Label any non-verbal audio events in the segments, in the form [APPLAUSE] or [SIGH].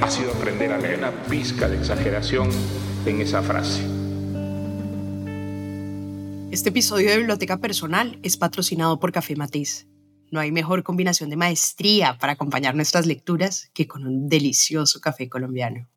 ha sido aprender a leer una pizca de exageración en esa frase. Este episodio de Biblioteca Personal es patrocinado por Café Matiz. No hay mejor combinación de maestría para acompañar nuestras lecturas que con un delicioso café colombiano.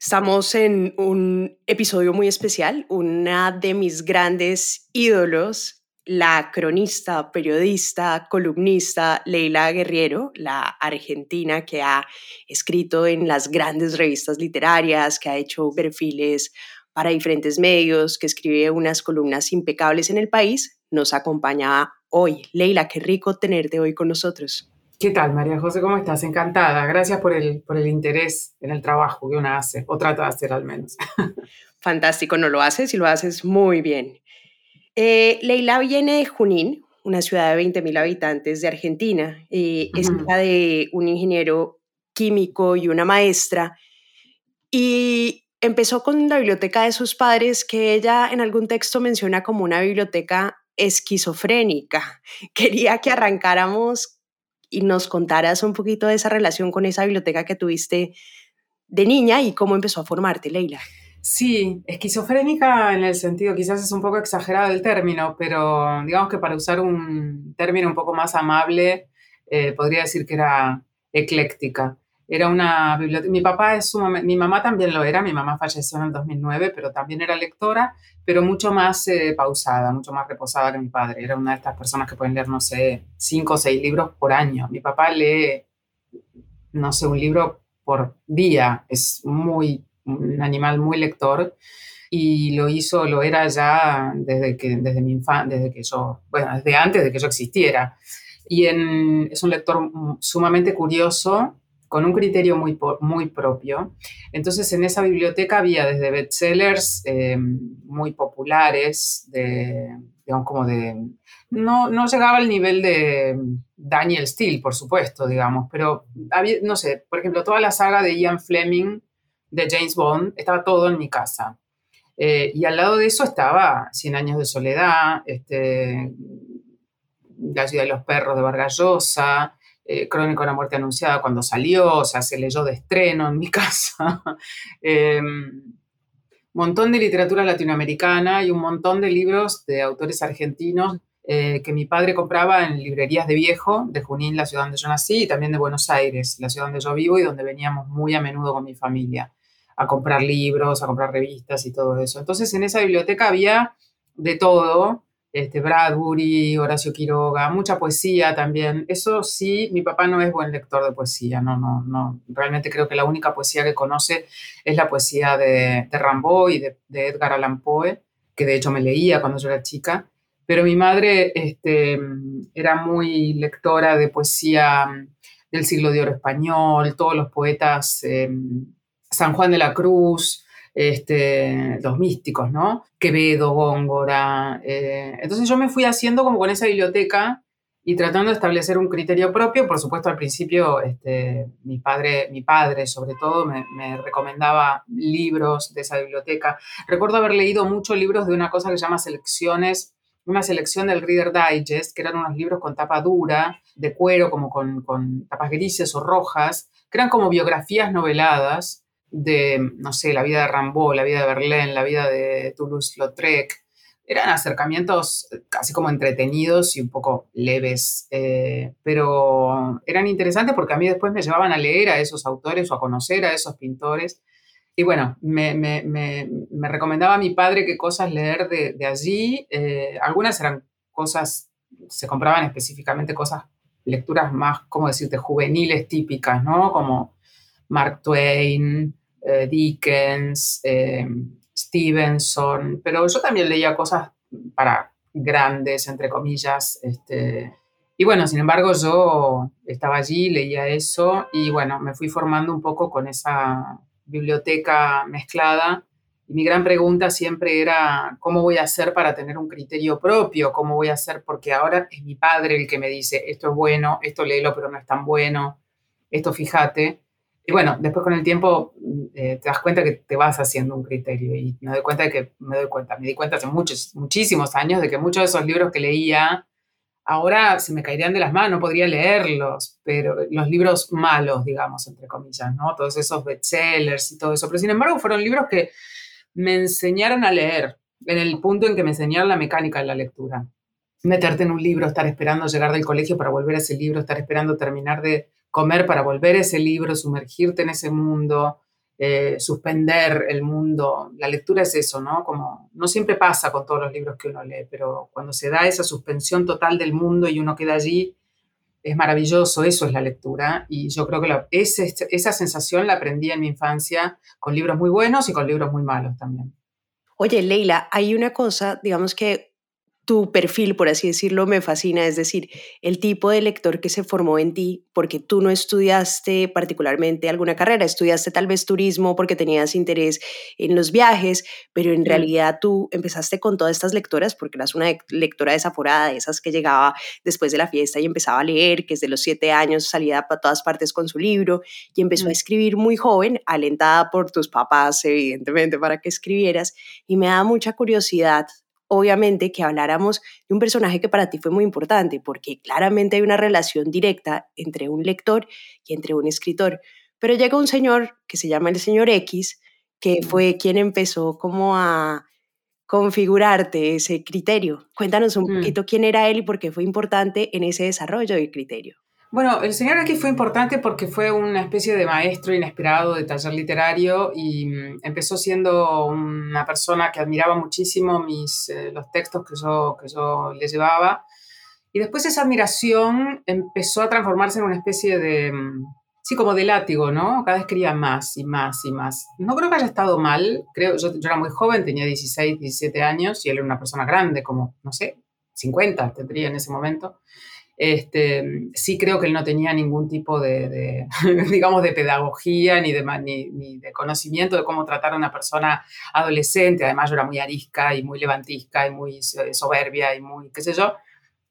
Estamos en un episodio muy especial, una de mis grandes ídolos, la cronista, periodista, columnista Leila Guerriero, la argentina que ha escrito en las grandes revistas literarias, que ha hecho perfiles para diferentes medios, que escribe unas columnas impecables en el país, nos acompaña hoy. Leila, qué rico tenerte hoy con nosotros. ¿Qué tal, María José? ¿Cómo estás? Encantada. Gracias por el, por el interés en el trabajo que uno hace, o trata de hacer al menos. [LAUGHS] Fantástico, no lo haces y lo haces muy bien. Eh, Leila viene de Junín, una ciudad de 20.000 habitantes de Argentina. Eh, Es hija de un ingeniero químico y una maestra. Y empezó con la biblioteca de sus padres, que ella en algún texto menciona como una biblioteca esquizofrénica. [LAUGHS] Quería que arrancáramos y nos contaras un poquito de esa relación con esa biblioteca que tuviste de niña y cómo empezó a formarte, Leila. Sí, esquizofrénica en el sentido, quizás es un poco exagerado el término, pero digamos que para usar un término un poco más amable, eh, podría decir que era ecléctica. Era una biblioteca. Mi papá es sumamente. Mi mamá también lo era. Mi mamá falleció en el 2009, pero también era lectora, pero mucho más eh, pausada, mucho más reposada que mi padre. Era una de estas personas que pueden leer, no sé, cinco o seis libros por año. Mi papá lee, no sé, un libro por día. Es muy. Un animal muy lector. Y lo hizo, lo era ya desde que, desde mi infancia, desde que yo, bueno, desde antes de que yo existiera. Y es un lector sumamente curioso, con un criterio muy, muy propio. Entonces, en esa biblioteca había desde bestsellers eh, muy populares, de, digamos, como de... No, no llegaba al nivel de Daniel Steele, por supuesto, digamos, pero había, no sé, por ejemplo, toda la saga de Ian Fleming, de James Bond, estaba todo en mi casa. Eh, y al lado de eso estaba Cien años de soledad, este, La ciudad de los perros de Vargas Llosa, eh, Crónico de la muerte anunciada cuando salió, o sea, se leyó de estreno en mi [LAUGHS] casa. eh, montón de literatura latinoamericana y un montón de libros de autores argentinos eh, que mi padre compraba en librerías de viejo, de Junín, la ciudad donde yo nací, y también de Buenos Aires, la ciudad donde yo vivo y donde veníamos muy a menudo con mi familia a comprar libros, a comprar revistas y todo eso. Entonces en esa biblioteca había de todo, este, Bradbury, Horacio Quiroga, mucha poesía también. Eso sí, mi papá no es buen lector de poesía, no, no, no. Realmente creo que la única poesía que conoce es la poesía de, de Rimbaud y de, de, Edgar Allan Poe, que de hecho me leía cuando yo era chica. Pero mi madre este, era muy lectora de poesía del siglo de oro español, todos los poetas, eh, San Juan de la Cruz, este, los místicos, ¿no? Quevedo, Góngora. Eh, entonces yo me fui haciendo como con esa biblioteca y tratando de establecer un criterio propio. Por supuesto, al principio este, mi, padre, mi padre, sobre todo, me, me, recomendaba libros de esa biblioteca. Recuerdo haber leído muchos libros de una cosa que se llama selecciones, una selección del Reader Digest, que eran unos libros con tapa dura, de cuero, como con, con tapas grises o rojas, que eran como biografías noveladas de, no sé, la vida de Rimbaud, la vida de Verlaine, la vida de Toulouse-Lautrec. Eran acercamientos casi como entretenidos y un poco leves, eh, pero eran interesantes porque a mí después me llevaban a leer a esos autores o a conocer a esos pintores. Y bueno, me, me, me, me recomendaba a mi padre qué cosas leer de, de allí. Eh, algunas eran cosas, se compraban específicamente cosas, lecturas más, ¿cómo decirte?, juveniles típicas, ¿no? Como Mark Twain, eh, Dickens, eh, Stevenson, pero yo también leía cosas para grandes, entre comillas. Este, y bueno, sin embargo, yo estaba allí, leía eso y bueno, me fui formando un poco con esa biblioteca mezclada. Y mi gran pregunta siempre era, ¿cómo voy a hacer para tener un criterio propio? ¿Cómo voy a hacer? Porque ahora es mi padre el que me dice, esto es bueno, esto léelo, pero no es tan bueno, esto fíjate. Y bueno, después con el tiempo eh, te das cuenta que te vas haciendo un criterio y me doy cuenta de que me doy cuenta, me di cuenta hace muchos, muchísimos años de que muchos de esos libros que leía ahora se me caerían de las manos, no podría leerlos, pero los libros malos, digamos, entre comillas, ¿no? Todos esos bestsellers y todo eso. Pero sin embargo fueron libros que me enseñaron a leer en el punto en que me enseñaron la mecánica de la lectura. Meterte en un libro, estar esperando llegar del colegio para volver a ese libro, estar esperando terminar de comer para volver ese libro, sumergirte en ese mundo, eh, suspender el mundo. La lectura es eso, ¿no? Como no siempre pasa con todos los libros que uno lee, pero cuando se da esa suspensión total del mundo y uno queda allí, es maravilloso, eso es la lectura. Y yo creo que esa sensación la aprendí en mi infancia con libros muy buenos y con libros muy malos también. Oye, Leila, hay una cosa, digamos que tu perfil, por así decirlo, me fascina, es decir, el tipo de lector que se formó en ti, porque tú no estudiaste particularmente alguna carrera, estudiaste tal vez turismo porque tenías interés en los viajes, pero en realidad tú empezaste con todas estas lectoras porque eras una lectora desaforada, de esas que llegaba después de la fiesta y empezaba a leer, que desde los siete años salía para todas partes con su libro y empezó a escribir muy joven, alentada por tus papás, evidentemente, para que escribieras, y me da mucha curiosidad obviamente que habláramos de un personaje que para ti fue muy importante, porque claramente hay una relación directa entre un lector y entre un escritor. Pero llega un señor que se llama el señor X, que fue quien empezó como a configurarte ese criterio. Cuéntanos un mm. poquito quién era él y por qué fue importante en ese desarrollo del criterio. Bueno, el señor aquí fue importante porque fue una especie de maestro inesperado de taller literario y mm, empezó siendo una persona que admiraba muchísimo mis, eh, los textos que yo, que yo le llevaba. Y después esa admiración empezó a transformarse en una especie de, mm, sí, como de látigo, ¿no? Cada vez quería más y más y más. No creo que haya estado mal, creo, yo, yo era muy joven, tenía 16, 17 años y él era una persona grande, como, no sé, 50 tendría en ese momento. Este, sí creo que él no tenía ningún tipo de, [LAUGHS] digamos, de pedagogía ni de, conocimiento de cómo tratar a una persona adolescente. Además, yo era muy arisca y muy levantisca y muy soberbia y muy, qué sé yo.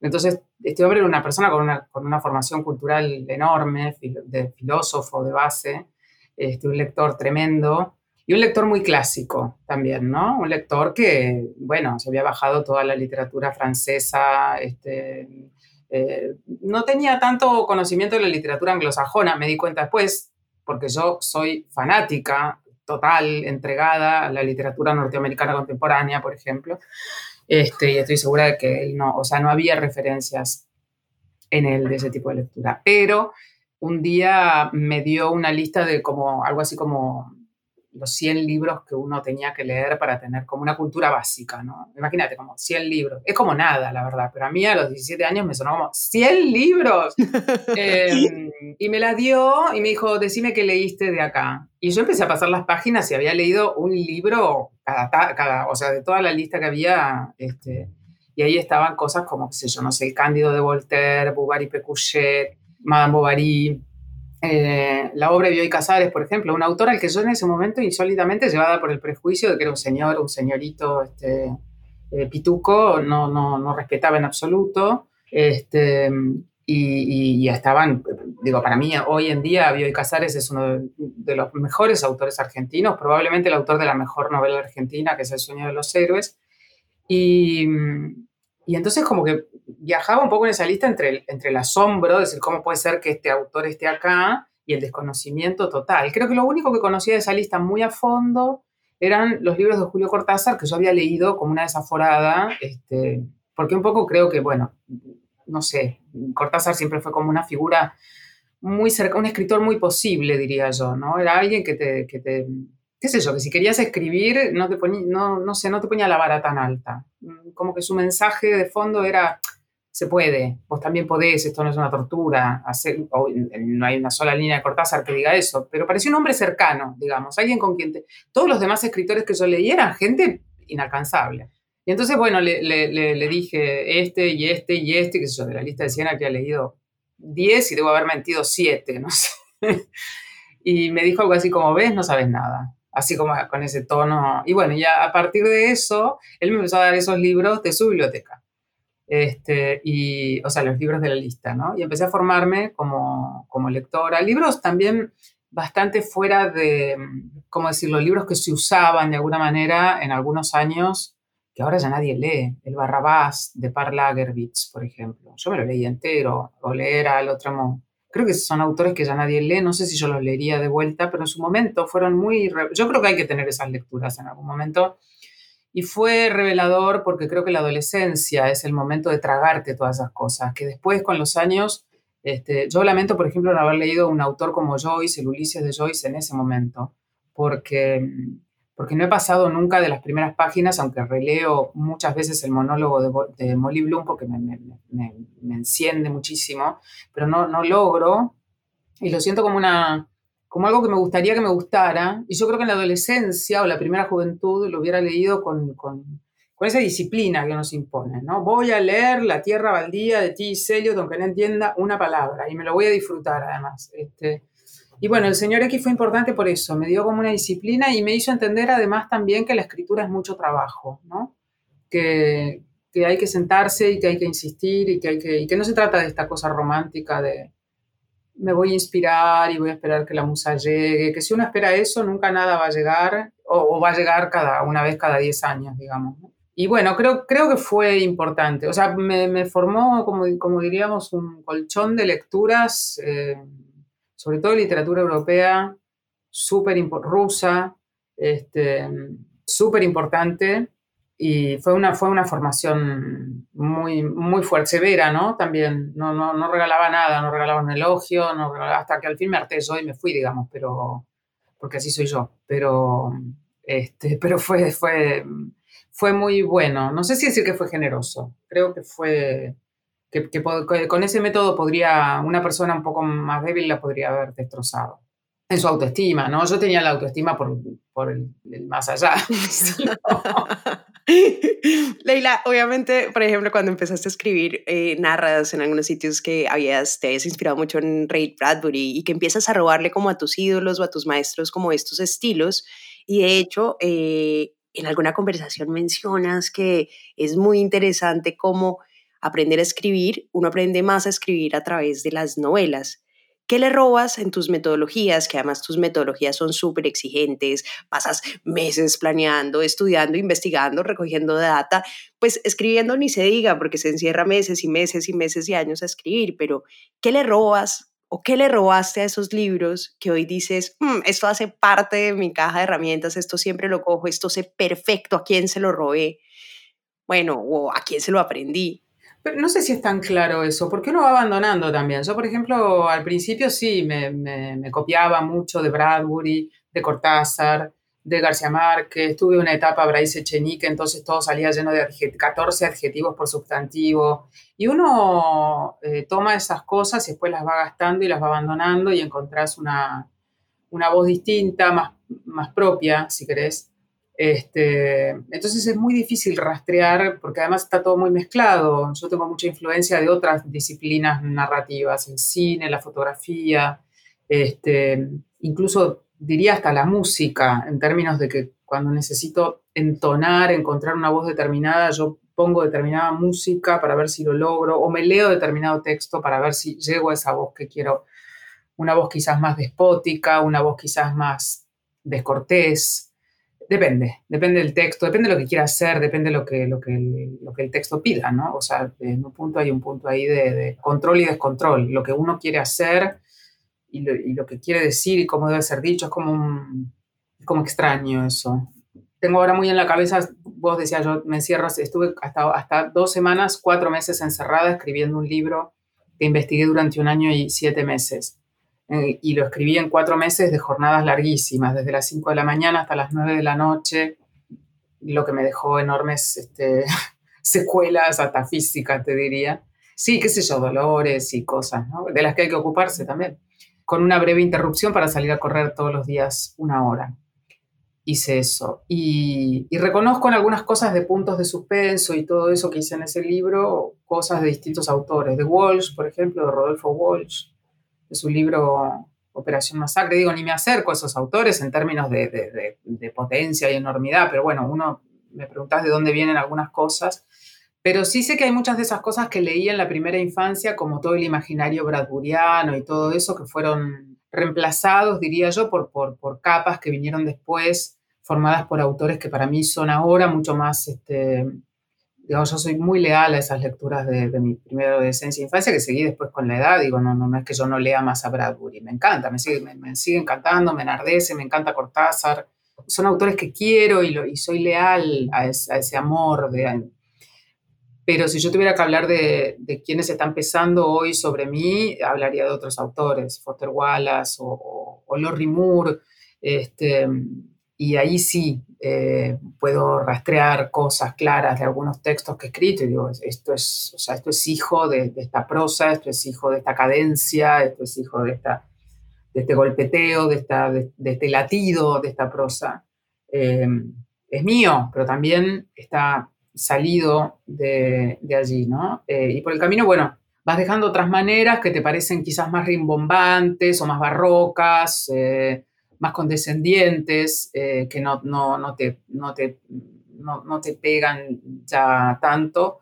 Entonces, este hombre era una persona con una, con una formación cultural enorme, de filósofo de base, este, un lector tremendo y un lector muy clásico también, ¿no? Un lector que, bueno, se había bajado toda la literatura francesa, este, eh, no tenía tanto conocimiento de la literatura anglosajona, me di cuenta después, porque yo soy fanática total, entregada a la literatura norteamericana contemporánea, por ejemplo, este, y estoy segura de que no, o sea, no había referencias en él de ese tipo de lectura. Pero un día me dio una lista de como algo así como los 100 libros que uno tenía que leer para tener como una cultura básica, ¿no? Imagínate, como 100 libros. Es como nada, la verdad, pero a mí a los 17 años me sonó como 100 libros. [LAUGHS] Em, y me la dio y me dijo, decime qué leíste de acá. Y yo empecé a pasar las páginas y había leído un libro cada, cada o sea, de toda la lista que había, este, y ahí estaban cosas como, qué sé yo, no sé, El Cándido de Voltaire, Bovary Pécuchet, Madame Bovary, eh, la obra de Bioy Casares, por ejemplo, un autor al que yo en ese momento insólitamente llevada por el prejuicio de que era un señor, un señorito este, eh, pituco, no, no, no, respetaba en absoluto. Este, y, y, estaban, digo, para mí hoy en día Bioy Casares es uno de, los mejores autores argentinos, probablemente el autor de la mejor novela argentina, que es El sueño de los héroes. Y, y entonces como que viajaba un poco en esa lista entre el, entre el asombro, de decir, ¿cómo puede ser que este autor esté acá? Y el desconocimiento total. Creo que lo único que conocía de esa lista muy a fondo eran los libros de Julio Cortázar, que yo había leído como una desaforada, este, porque un poco creo que, bueno, no sé, Cortázar siempre fue como una figura muy cerca, un escritor muy posible, diría yo, ¿no? Era alguien que te, que te qué sé yo, que si querías escribir, no te ponía, no, no sé, no te ponía la vara tan alta. Mm, como que su mensaje de fondo era, se puede, vos también podés, esto no es una tortura, hacer, no hay una sola línea de Cortázar que diga eso, pero parecía un hombre cercano, digamos, alguien con quien todos los demás escritores que yo leí eran gente inalcanzable. Y entonces, bueno, le, le, le, dije este y este y este, que sé yo, de la lista de 100 que ha leído 10 y debo haber mentido 7, [LAUGHS] no sé. y me dijo algo así como, ves, no sabes nada, así como con ese tono. Y bueno, ya a partir de eso, él me empezó a dar esos libros de su biblioteca. Este, y, o sea, los libros de la lista, ¿no? Y empecé a formarme como, como lectora. Libros también bastante fuera de, ¿cómo decirlo? Libros que se usaban de alguna manera en algunos años, que ahora ya nadie lee. El Barrabás de Par Lagerwitz, por ejemplo. Yo me lo leí entero, o leer al otro Creo que son autores que ya nadie lee, no sé si yo los leería de vuelta, pero en su momento fueron muy... Yo creo que hay que tener esas lecturas en algún momento. Y fue revelador porque creo que la adolescencia es el momento de tragarte todas esas cosas, que después con los años este, yo lamento, por ejemplo, no haber leído un autor como Joyce, el Ulises de Joyce, en ese momento, porque, porque no he pasado nunca de las primeras páginas, aunque releo muchas veces el monólogo de, Molly Bloom porque me, me, me, enciende muchísimo, pero no, no logro, y lo siento como, una, como algo que me gustaría que me gustara, y yo creo que en la adolescencia o la primera juventud lo hubiera leído con, con con esa disciplina que nos impone, ¿no? Voy a leer La Tierra Baldía de T. Eliot, aunque no entienda una palabra, y me lo voy a disfrutar además. Este, y bueno, el señor X fue importante por eso, me dio como una disciplina y me hizo entender además también que la escritura es mucho trabajo, ¿no? Que, que hay que sentarse y que hay que insistir y que, hay que, y que no se trata de esta cosa romántica de me voy a inspirar y voy a esperar que la musa llegue, que si uno espera eso nunca nada va a llegar o, o va a llegar cada una vez cada 10 años, digamos. ¿no? Y bueno, creo, creo que fue importante. O sea, me, me formó, como, como, diríamos, un colchón de lecturas, eh, sobre todo literatura europea, súper rusa, este, súper importante. Y fue una, fue una formación muy, muy fuerte, severa, ¿no? También no, no, no regalaba nada, no regalaba un elogio, hasta que al fin me harté yo y me fui, digamos, pero porque así soy yo. Pero, este, [LAUGHS] pero fue, fue, fue muy bueno. No sé si decir que fue generoso. Creo que fue que, con ese método podría una persona un poco más débil la podría haber destrozado en su autoestima, ¿no? Yo tenía la autoestima por, por el, más allá. [LAUGHS] Leila, obviamente, por ejemplo, cuando empezaste a escribir, eh, narras en algunos sitios que habías, te habías inspirado mucho en Ray Bradbury y que empiezas a robarle como a tus ídolos o a tus maestros como estos estilos. Y de hecho, eh, en alguna conversación mencionas que es muy interesante cómo aprender a escribir, uno aprende más a escribir a través de las novelas. ¿Qué le robas en tus metodologías? Que además tus metodologías son súper exigentes, pasas meses planeando, estudiando, investigando, recogiendo data, pues escribiendo ni se diga porque se encierra meses y meses y meses y años a escribir, pero ¿qué le robas o qué le robaste a esos libros que hoy dices, mm, esto hace parte de mi caja de herramientas, esto siempre lo cojo, esto sé perfecto a quién se lo robé, bueno, o a quién se lo aprendí. No sé si es tan claro eso, porque uno va abandonando también. Yo, por ejemplo, al principio sí, me, copiaba mucho de Bradbury, de Cortázar, de García Márquez, tuve una etapa Bryce Echenique, entonces todo salía lleno de 14 adjetivos por sustantivo. Y uno eh, toma esas cosas y después las va gastando y las va abandonando y encontrás una, una voz distinta, más, más propia, si querés. Este, entonces es muy difícil rastrear porque además está todo muy mezclado. Yo tengo mucha influencia de otras disciplinas narrativas, el cine, la fotografía, este, incluso diría hasta la música, en términos de que cuando necesito entonar, encontrar una voz determinada, yo pongo determinada música para ver si lo logro, o me leo determinado texto para ver si llego a esa voz que quiero, una voz quizás más despótica, una voz quizás más descortés. Depende, depende del texto, depende de lo que quiera hacer, depende de lo que, lo que, el, lo que el texto pida, ¿no? O sea, en un punto hay un punto ahí de, de control y descontrol. Lo que uno quiere hacer y lo, que quiere decir y cómo debe ser dicho, es como, un, como extraño eso. Tengo ahora muy en la cabeza, vos decías, yo me encierro, estuve hasta, hasta dos semanas, cuatro meses encerrada escribiendo un libro que investigué durante un año y siete meses. Eh, y lo escribí en cuatro meses de jornadas larguísimas, desde las cinco de la mañana hasta las nueve de la noche, lo que me dejó enormes este, [LAUGHS] secuelas, hasta físicas, te diría. Sí, qué sé yo, dolores y cosas. De las que hay que ocuparse también con una breve interrupción para salir a correr todos los días una hora. Hice eso. Y, reconozco en algunas cosas de puntos de suspenso y todo eso que hice en ese libro, cosas de distintos autores. De Walsh, por ejemplo, de Rodolfo Walsh, de su libro Operación Masacre. Digo, ni me acerco a esos autores en términos de, de, potencia y enormidad, pero bueno, uno me preguntas de dónde vienen algunas cosas. Pero sí sé que hay muchas de esas cosas que leí en la primera infancia, como todo el imaginario bradburiano y todo eso, que fueron reemplazados, diría yo, por, por, por capas que vinieron después, formadas por autores que para mí son ahora mucho más este, yo soy muy leal a esas lecturas de, mi primera adolescencia e infancia que seguí después con la edad. Digo, no, no, es que yo no lea más a Bradbury, me encanta, me sigue, me, sigue encantando, me enardece, me encanta Cortázar. Son autores que quiero y, lo, y soy leal a, ese amor. De, pero si yo tuviera que hablar de, de quienes están pesando hoy sobre mí, hablaría de otros autores, Foster Wallace o, o, o Moore. Este, y ahí sí eh, puedo rastrear cosas claras de algunos textos que he escrito y digo, esto es, o sea, esto es hijo de, esta prosa, esto es hijo de esta cadencia, esto es hijo de, esta, de este golpeteo, de, esta, de, este latido de esta prosa. Eh, es mío, pero también está salido de, allí, ¿no? Eh, y por el camino, bueno, vas dejando otras maneras que te parecen quizás más rimbombantes o más barrocas, más condescendientes, eh, que no, no, no, te, no, te, no, te pegan ya tanto.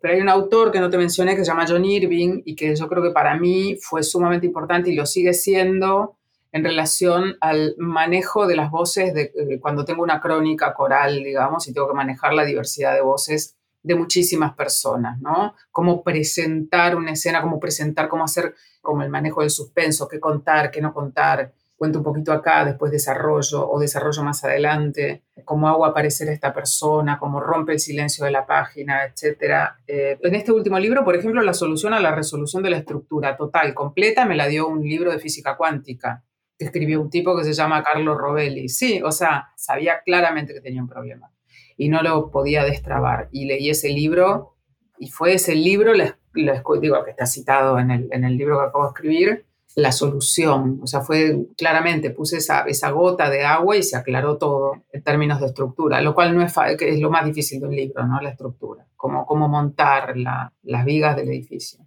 Pero hay un autor que no te mencioné que se llama John Irving y que yo creo que para mí fue sumamente importante y lo sigue siendo en relación al manejo de las voces de, eh, cuando tengo una crónica coral, digamos, y tengo que manejar la diversidad de voces de muchísimas personas, ¿no? Cómo presentar una escena, cómo presentar, cómo hacer como el manejo del suspenso, qué contar, qué no contar, cuento un poquito acá, después desarrollo o desarrollo más adelante, cómo hago aparecer a esta persona, cómo rompe el silencio de la página, etc. Eh, en este último libro, por ejemplo, la solución a la resolución de la estructura total, completa, me la dio un libro de física cuántica que escribió un tipo que se llama Carlos Rovelli. Sí, o sea, sabía claramente que tenía un problema y no lo podía destrabar. Y leí ese libro y fue ese libro, digo, que está citado en el, en el libro que acabo de escribir, la solución. O sea, fue claramente, puse esa, esa gota de agua y se aclaró todo en términos de estructura, lo cual no es, que es lo más difícil de un libro, ¿no? La estructura, cómo, cómo montar las vigas del edificio.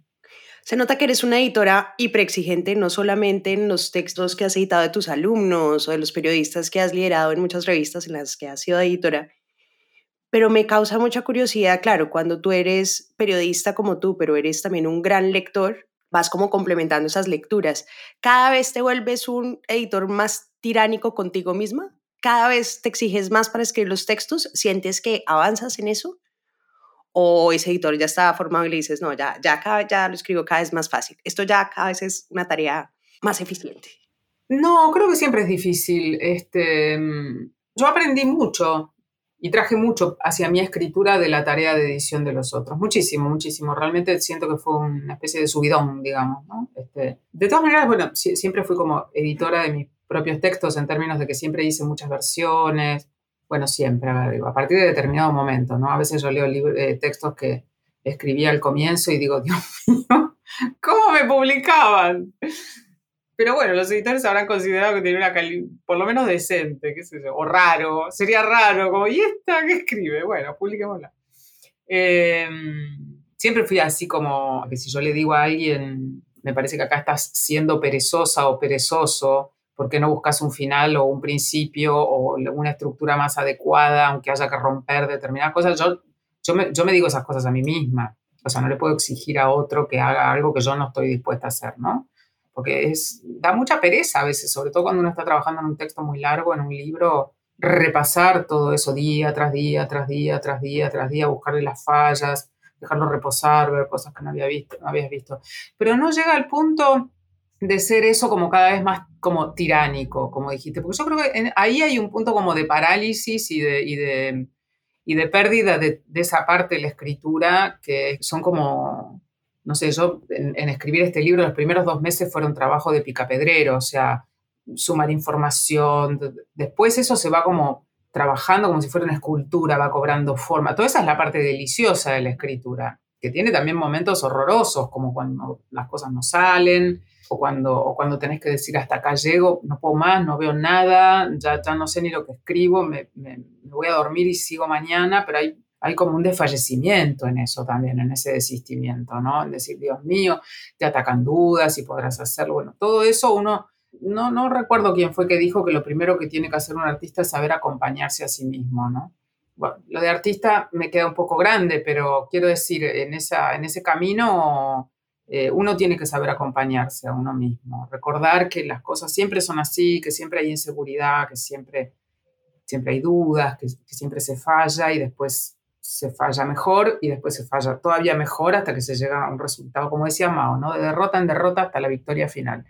Se nota que eres una editora hiperexigente, no solamente en los textos que has editado de tus alumnos o de los periodistas que has liderado en muchas revistas en las que has sido editora, pero me causa mucha curiosidad, claro, cuando tú eres periodista como tú, pero eres también un gran lector, vas como complementando esas lecturas. ¿Cada vez te vuelves un editor más tiránico contigo misma? ¿Cada vez te exiges más para escribir los textos? ¿Sientes que avanzas en eso? ¿O ese editor ya está formado y le dices, no, ya, ya, cada, ya lo escribo cada vez más fácil? Esto ya cada vez es una tarea más eficiente. No, creo que siempre es difícil. Este, mm, yo aprendí mucho y traje mucho hacia mi escritura de la tarea de edición de los otros, muchísimo, muchísimo. Realmente siento que fue una especie de subidón, digamos. ¿no? Este, de todas maneras, bueno, siempre fui como editora de mis propios textos en términos de que siempre hice muchas versiones. Bueno, siempre, digo, a partir de determinado momento, ¿no? A veces yo leo eh, textos que escribía al comienzo y digo, Dios [LAUGHS] mío, ¿cómo me publicaban? Pero bueno, los editores habrán considerado que tenía una calidad por lo menos decente, qué sé yo, o raro, sería raro, como, ¿y esta qué escribe? Bueno, publiquémosla. Em, siempre fui así como que si yo le digo a alguien, me parece que acá estás siendo perezosa o perezoso, ¿por qué no buscas un final o un principio o una estructura más adecuada, aunque haya que romper determinadas cosas? Yo, yo, me, yo me digo esas cosas a mí misma. O sea, no le puedo exigir a otro que haga algo que yo no estoy dispuesta a hacer, ¿no? Porque es, da mucha pereza a veces, sobre todo cuando uno está trabajando en un texto muy largo, en un libro, repasar todo eso día tras día, tras día, tras día, tras día, buscarle las fallas, dejarlo reposar, ver cosas que no, había visto, no habías visto. Pero no llega al punto de ser eso como cada vez más como tiránico, como dijiste, porque yo creo que ahí hay un punto como de parálisis y de, y de, y de pérdida de, de esa parte de la escritura que son como no sé, yo en, escribir este libro los primeros dos meses fueron trabajo de picapedrero, o sea, sumar información, después eso se va como trabajando como si fuera una escultura, va cobrando forma. Toda esa es la parte deliciosa de la escritura, que tiene también momentos horrorosos, como cuando las cosas no salen, o cuando, o cuando tenés que decir hasta acá llego, no puedo más, no veo nada, ya, ya no sé ni lo que escribo, me, me voy a dormir y sigo mañana, pero hay hay como un desfallecimiento en eso también, en ese desistimiento, ¿no? En decir, Dios mío, te atacan dudas y podrás hacerlo. Bueno, todo eso uno no, no recuerdo quién fue que dijo que lo primero que tiene que hacer un artista es saber acompañarse a sí mismo, ¿no? Bueno, lo de artista me queda un poco grande, pero quiero decir, en, esa, en ese camino eh, uno tiene que saber acompañarse a uno mismo, recordar que las cosas siempre son así, que siempre hay inseguridad, que siempre, siempre hay dudas, que, que siempre se falla y después se falla mejor y después se falla todavía mejor hasta que se llega a un resultado, como decía Mao, ¿no? de derrota en derrota hasta la victoria final.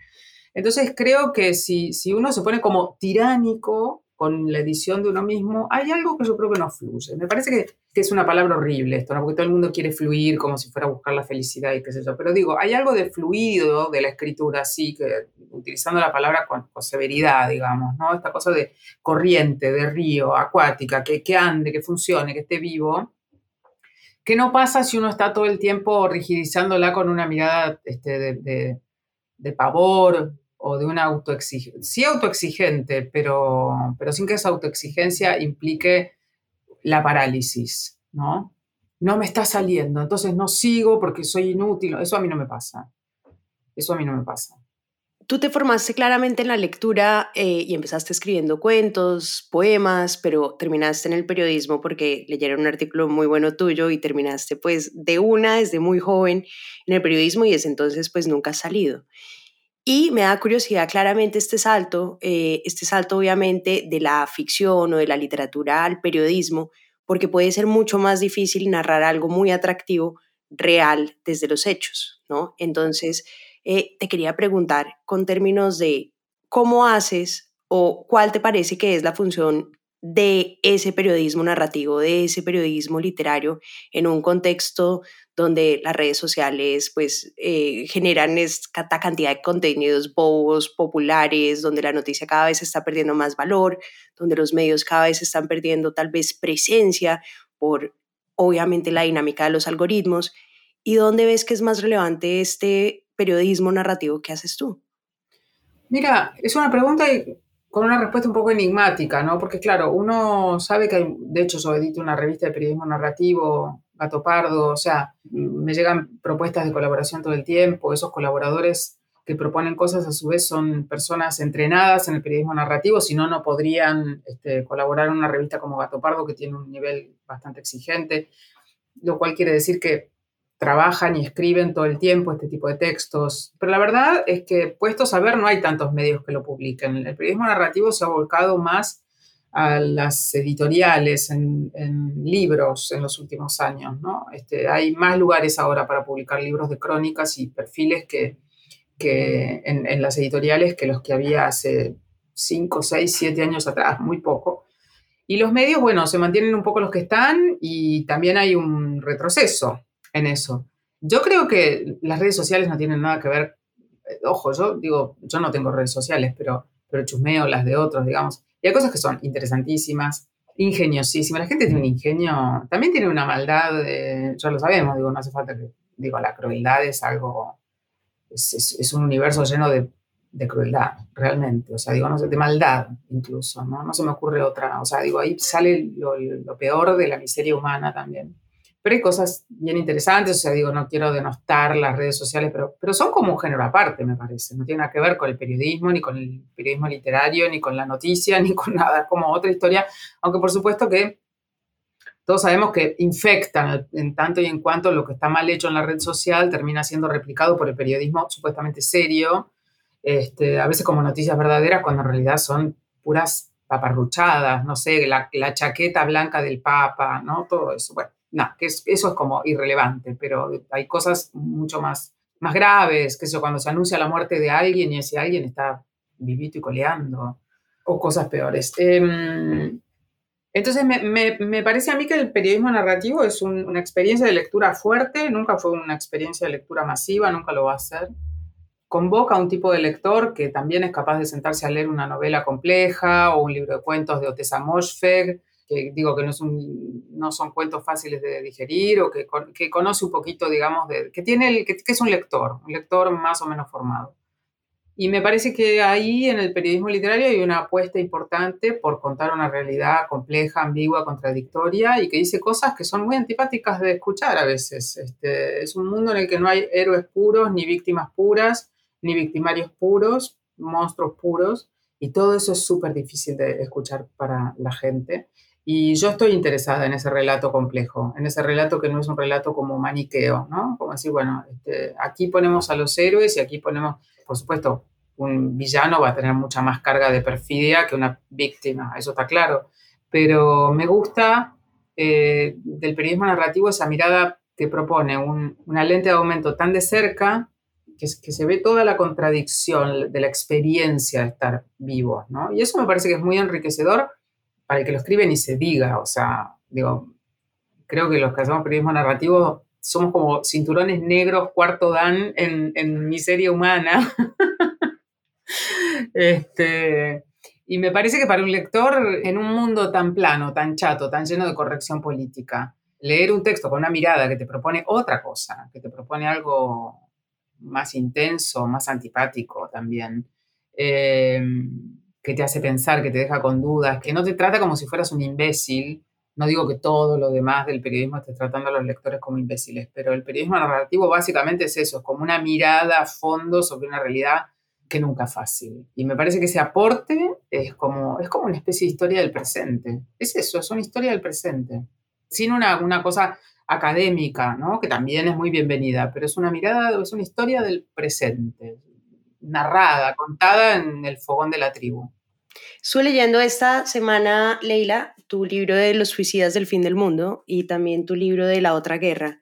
Entonces creo que si, si uno se pone como tiránico con la edición de uno mismo, hay algo que yo creo que no fluye. Me parece que, que es una palabra horrible esto, ¿no? porque todo el mundo quiere fluir como si fuera a buscar la felicidad y qué sé yo. Pero digo, hay algo de fluido de la escritura, sí, que utilizando la palabra con, severidad, digamos, ¿no? Esta cosa de corriente, de río, acuática, que, que ande, que funcione, que esté vivo. ¿Qué no pasa si uno está todo el tiempo rigidizándola con una mirada este, de, de, de pavor, o de una autoexigencia, sí autoexigente, pero, pero sin que esa autoexigencia implique la parálisis, ¿no? No me está saliendo, entonces no sigo porque soy inútil. Eso a mí no me pasa. Eso a mí no me pasa. Tú te formaste claramente en la lectura eh, y empezaste escribiendo cuentos, poemas, pero terminaste en el periodismo porque leyeron un artículo muy bueno tuyo y terminaste pues de una desde muy joven en el periodismo y desde entonces pues nunca has salido. Y me da curiosidad claramente este salto, eh, este salto obviamente de la ficción o de la literatura al periodismo, porque puede ser mucho más difícil narrar algo muy atractivo real desde los hechos, ¿no? Entonces, eh, te quería preguntar con términos de cómo haces o cuál te parece que es la función de ese periodismo narrativo, de ese periodismo literario en un contexto donde las redes sociales pues eh, generan esta cantidad de contenidos bobos, populares, donde la noticia cada vez está perdiendo más valor, donde los medios cada vez están perdiendo tal vez presencia por obviamente la dinámica de los algoritmos y dónde ves que es más relevante este periodismo narrativo que haces tú. Mira, es una pregunta con una respuesta un poco enigmática, ¿no? Porque claro, uno sabe que, hay, de hecho, yo una revista de periodismo narrativo, Gato Pardo, o sea, me llegan propuestas de colaboración todo el tiempo, esos colaboradores que proponen cosas a su vez son personas entrenadas en el periodismo narrativo, si no, no podrían este, colaborar en una revista como Gato Pardo, que tiene un nivel bastante exigente, lo cual quiere decir que trabajan y escriben todo el tiempo este tipo de textos. Pero la verdad es que, puestos a ver, no hay tantos medios que lo publiquen. El periodismo narrativo se ha volcado más a las editoriales en, libros en los últimos años. ¿no? Este, hay más lugares ahora para publicar libros de crónicas y perfiles que, que en, las editoriales que los que había hace 5, 6, 7 años atrás, muy poco. Y los medios, bueno, se mantienen un poco los que están y también hay un retroceso en eso. Yo creo que las redes sociales no tienen nada que ver, eh, ojo, yo digo, yo no tengo redes sociales, pero, pero chusmeo las de otros, digamos. Y hay cosas que son interesantísimas, ingeniosísimas. La gente tiene un ingenio, también tiene una maldad, ya lo sabemos, digo, no hace falta que, digo, la crueldad es algo, es, es, un universo lleno de, de, crueldad, realmente. O sea, digo, no sé, de maldad incluso, ¿no? No se me ocurre otra. O sea, digo, ahí sale lo, lo peor de la miseria humana también. Pero hay cosas bien interesantes, o sea, digo, no quiero denostar las redes sociales, pero, pero son como un género aparte, me parece. No tiene nada que ver con el periodismo, ni con el periodismo literario, ni con la noticia, [LAUGHS] ni con nada, como otra historia, aunque por supuesto que todos sabemos que infectan en tanto y en cuanto lo que está mal hecho en la red social termina siendo replicado por el periodismo supuestamente serio, este, a veces como noticias verdaderas, cuando en realidad son puras paparruchadas, no sé, la, la chaqueta blanca del Papa, ¿no? Todo eso. Bueno, no, que eso es como irrelevante, pero hay cosas mucho más, más graves, que eso cuando se anuncia la muerte de alguien y ese alguien está vivito y coleando, o cosas peores. Em, entonces, me, parece a mí que el periodismo narrativo es una experiencia de lectura fuerte, nunca fue una experiencia de lectura masiva, nunca lo va a ser. Convoca a un tipo de lector que también es capaz de sentarse a leer una novela compleja o un libro de cuentos de Otessa Moshfegh, que digo que no, no son cuentos fáciles de digerir o que, que conoce un poquito, digamos, de, que, tiene el, que, es un lector, un lector más o menos formado. Y me parece que ahí en el periodismo literario hay una apuesta importante por contar una realidad compleja, ambigua, contradictoria y que dice cosas que son muy antipáticas de escuchar a veces. Este, es un mundo en el que no hay héroes puros, ni víctimas puras, ni victimarios puros. monstruos puros y todo eso es súper difícil de escuchar para la gente. Y yo estoy interesada en ese relato complejo, en ese relato que no es un relato como maniqueo, ¿no? Como decir, bueno, este, aquí ponemos a los héroes y aquí ponemos, por supuesto, un villano va a tener mucha más carga de perfidia que una víctima, eso está claro. Pero me gusta eh, del periodismo narrativo esa mirada que propone una lente de aumento tan de cerca que, que, se ve toda la contradicción de la experiencia de estar vivo, ¿no? Y eso me parece que es muy enriquecedor para el que lo escribe ni se diga, o sea, digo, creo que los que hacemos periodismo narrativo somos como cinturones negros cuarto dan en, miseria humana. [LAUGHS] este, y me parece que para un lector, en un mundo tan plano, tan chato, tan lleno de corrección política, leer un texto con una mirada que te propone otra cosa, que te propone algo más intenso, más antipático también, eh, que te hace pensar, que te deja con dudas, que no te trata como si fueras un imbécil. No digo que todo lo demás del periodismo esté tratando a los lectores como imbéciles, pero el periodismo narrativo básicamente es eso, es como una mirada a fondo sobre una realidad que nunca es fácil. Y me parece que ese aporte es como, es como una especie de historia del presente. Es eso, es una historia del presente. Sin una, una cosa académica, ¿no? que también es muy bienvenida, pero es una mirada, es una historia del presente, narrada, contada en el fogón de la tribu. Estuve leyendo esta semana, Leila, tu libro de Los suicidas del fin del mundo y también tu libro de La otra guerra,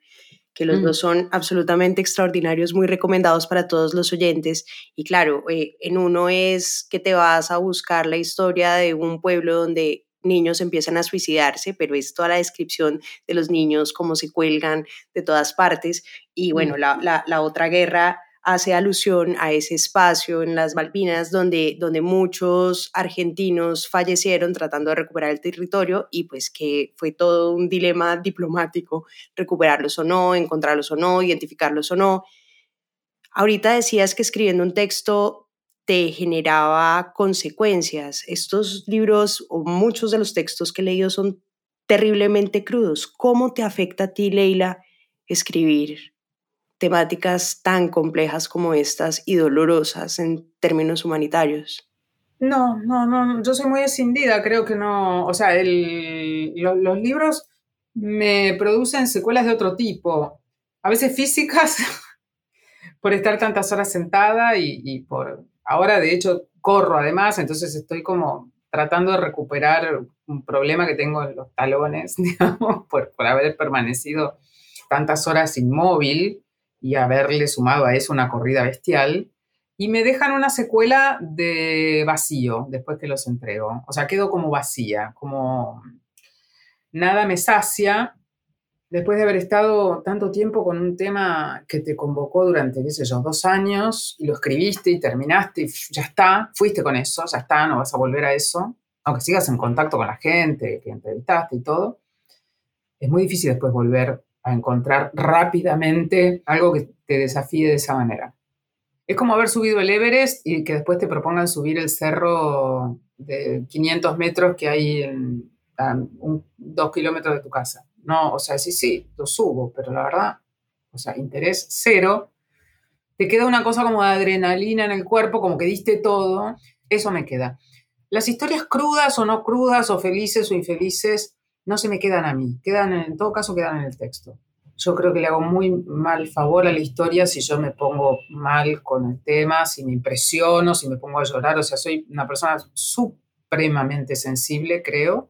que los mm. dos son absolutamente extraordinarios, muy recomendados para todos los oyentes. Y claro, eh, en uno es que te vas a buscar la historia de un pueblo donde niños empiezan a suicidarse, pero es toda la descripción de los niños, cómo se cuelgan de todas partes. Y bueno, mm. la, la, la otra guerra hace alusión a ese espacio en las Malvinas donde, donde muchos argentinos fallecieron tratando de recuperar el territorio y pues que fue todo un dilema diplomático, recuperarlos o no, encontrarlos o no, identificarlos o no. Ahorita decías que escribiendo un texto te generaba consecuencias. Estos libros o muchos de los textos que he leído son terriblemente crudos. ¿Cómo te afecta a ti, Leila, escribir temáticas tan complejas como estas y dolorosas en términos humanitarios? No, no, no, yo soy muy escindida, creo que no, o sea, los libros me producen secuelas de otro tipo, a veces físicas, [LAUGHS] por estar tantas horas sentada y, por, ahora de hecho corro además, entonces estoy como tratando de recuperar un problema que tengo en los talones, [LAUGHS] digamos, por, por haber permanecido tantas horas inmóvil y haberle sumado a eso una corrida bestial. Y me dejan una secuela de vacío después que los entrego. O sea, quedo como vacía, como nada me sacia después de haber estado tanto tiempo con un tema que te convocó durante, qué sé yo, dos años y lo escribiste y terminaste y ya está, fuiste con eso, ya está, no vas a volver a eso, aunque sigas en contacto con la gente que entrevistaste y todo, es muy difícil después volver a encontrar rápidamente algo que te desafíe de esa manera. Es como haber subido el Everest y que después te propongan subir el cerro de 500 metros que hay en dos kilómetros de tu casa. No, o sea, sí, sí, lo subo, pero la verdad, o sea, interés cero. Te queda una cosa como de adrenalina en el cuerpo, como que diste todo. Eso me queda. Las historias crudas o no crudas, o felices o infelices, no se me quedan a mí, quedan en, todo caso quedan en el texto. Yo creo que le hago muy mal favor a la historia si yo me pongo mal con el tema, si me impresiono, si me pongo a llorar. O sea, soy una persona supremamente sensible, creo,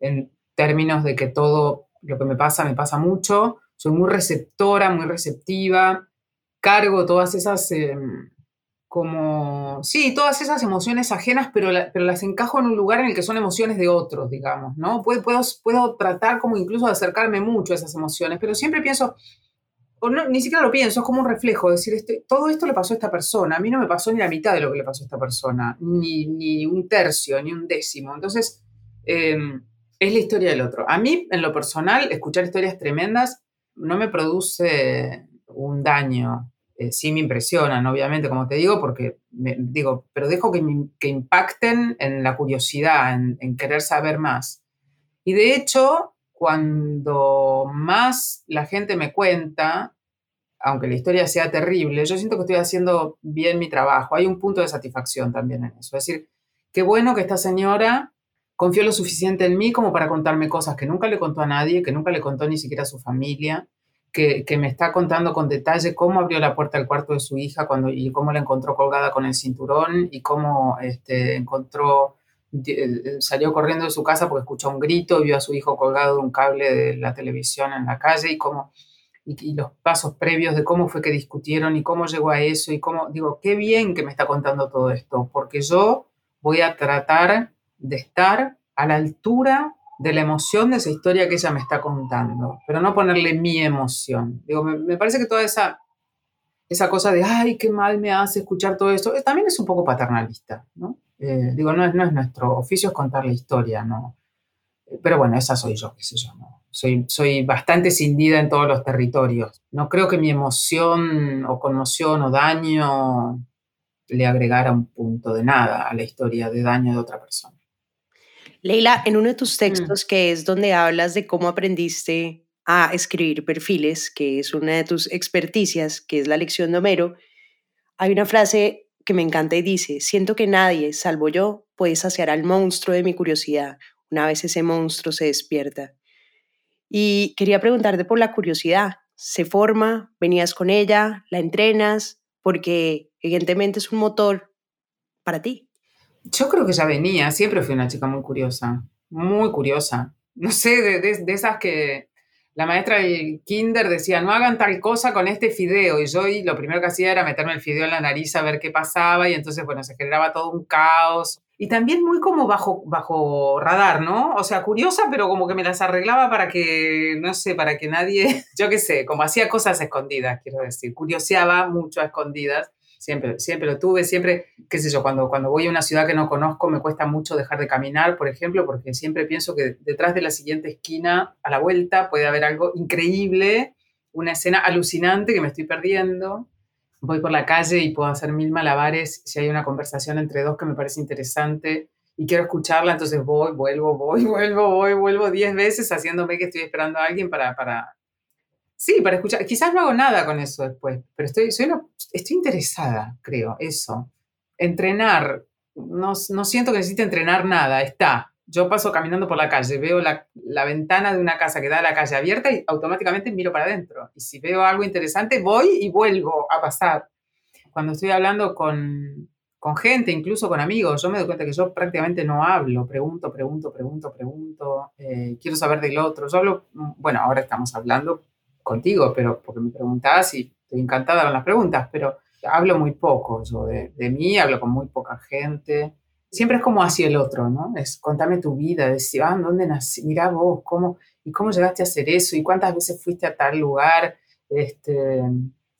en términos de que todo lo que me pasa me pasa mucho. Soy muy receptora, muy receptiva. Cargo todas esas em, como, sí, todas esas emociones ajenas, pero, pero las encajo en un lugar en el que son emociones de otros, digamos, ¿no? Puedo, puedo, puedo tratar como incluso de acercarme mucho a esas emociones, pero siempre pienso, o no, ni siquiera lo pienso, es como un reflejo, decir, este, todo esto le pasó a esta persona, a mí no me pasó ni la mitad de lo que le pasó a esta persona, ni, ni un tercio, ni un décimo. Entonces, em, es la historia del otro. A mí, en lo personal, escuchar historias tremendas no me produce un daño eh, sí me impresionan, obviamente, como te digo, porque digo, pero dejo que, impacten en la curiosidad, en, querer saber más. Y de hecho, cuando más la gente me cuenta, aunque la historia sea terrible, yo siento que estoy haciendo bien mi trabajo. Hay un punto de satisfacción también en eso. Es decir, qué bueno que esta señora confió lo suficiente en mí como para contarme cosas que nunca le contó a nadie, que nunca le contó ni siquiera a su familia, que, me está contando con detalle cómo abrió la puerta del cuarto de su hija cuando, y cómo la encontró colgada con el cinturón y cómo este, encontró, eh, salió corriendo de su casa porque escuchó un grito vio a su hijo colgado de un cable de la televisión en la calle y cómo y, los pasos previos de cómo fue que discutieron y cómo llegó a eso y cómo, digo, qué bien que me está contando todo esto, porque yo voy a tratar de estar a la altura de la emoción de esa historia que ella me está contando, pero no ponerle mi emoción. Digo, me, parece que toda esa, esa cosa de, ay, qué mal me hace escuchar todo esto, eh, también es un poco paternalista, ¿no? Eh, digo, no es, no es nuestro oficio es contar la historia, ¿no? Eh, pero bueno, esa soy yo, qué sé yo. Soy, soy bastante cindida en todos los territorios. No creo que mi emoción o conmoción o daño le agregara un punto de nada a la historia de daño de otra persona. Leila, en uno de tus mm. textos, que es donde hablas de cómo aprendiste a escribir perfiles, que es una de tus experticias, que es la lección de Homero, hay una frase que me encanta y dice, siento que nadie, salvo yo, puede saciar al monstruo de mi curiosidad una vez ese monstruo se despierta. Y quería preguntarte por la curiosidad. ¿Se forma? ¿Venías con ella? ¿La entrenas? Porque evidentemente es un motor para ti. Yo creo que ya venía, siempre fui una chica muy curiosa, muy curiosa. No sé, de, esas que la maestra del kinder decía, no hagan tal cosa con este fideo. Y yo y lo primero que hacía era meterme el fideo en la nariz a ver qué pasaba y entonces, bueno, se generaba todo un caos. Y también muy como bajo, bajo radar, ¿no? O sea, curiosa, pero como que me las arreglaba para que, no sé, para que nadie, [LAUGHS] yo qué sé, como hacía cosas escondidas, quiero decir, curioseaba mucho a escondidas siempre, siempre lo tuve, siempre, qué sé yo, cuando, cuando voy a una ciudad que no conozco me cuesta mucho dejar de caminar, por ejemplo, porque siempre pienso que detrás de la siguiente esquina, a la vuelta, puede haber algo increíble, una escena alucinante que me estoy perdiendo. Voy por la calle y puedo hacer mil malabares si hay una conversación entre dos que me parece interesante y quiero escucharla, entonces voy, vuelvo, voy, [LAUGHS] vuelvo, voy, vuelvo diez veces haciéndome que estoy esperando a alguien para, para, Sí, para escuchar. Quizás no hago nada con eso después, pero estoy, soy estoy interesada, creo, eso. Entrenar, no, no, siento que necesite entrenar nada, está. Yo paso caminando por la calle, veo la, la, ventana de una casa que da a la calle abierta y automáticamente miro para adentro. Y si veo algo interesante, voy y vuelvo a pasar. Cuando estoy hablando con, con gente, incluso con amigos, yo me doy cuenta que yo prácticamente no hablo, pregunto, pregunto, pregunto, pregunto, eh, quiero saber del otro. Yo hablo, bueno, ahora estamos hablando contigo, pero porque me preguntabas y estoy encantada con las preguntas, pero hablo muy poco yo de, mí, hablo con muy poca gente. Siempre es como hacia el otro, ¿no? Es contame tu vida, decir, ah, ¿dónde nací? Mirá vos, ¿cómo, y cómo llegaste a hacer eso? ¿Y cuántas veces fuiste a tal lugar? Este,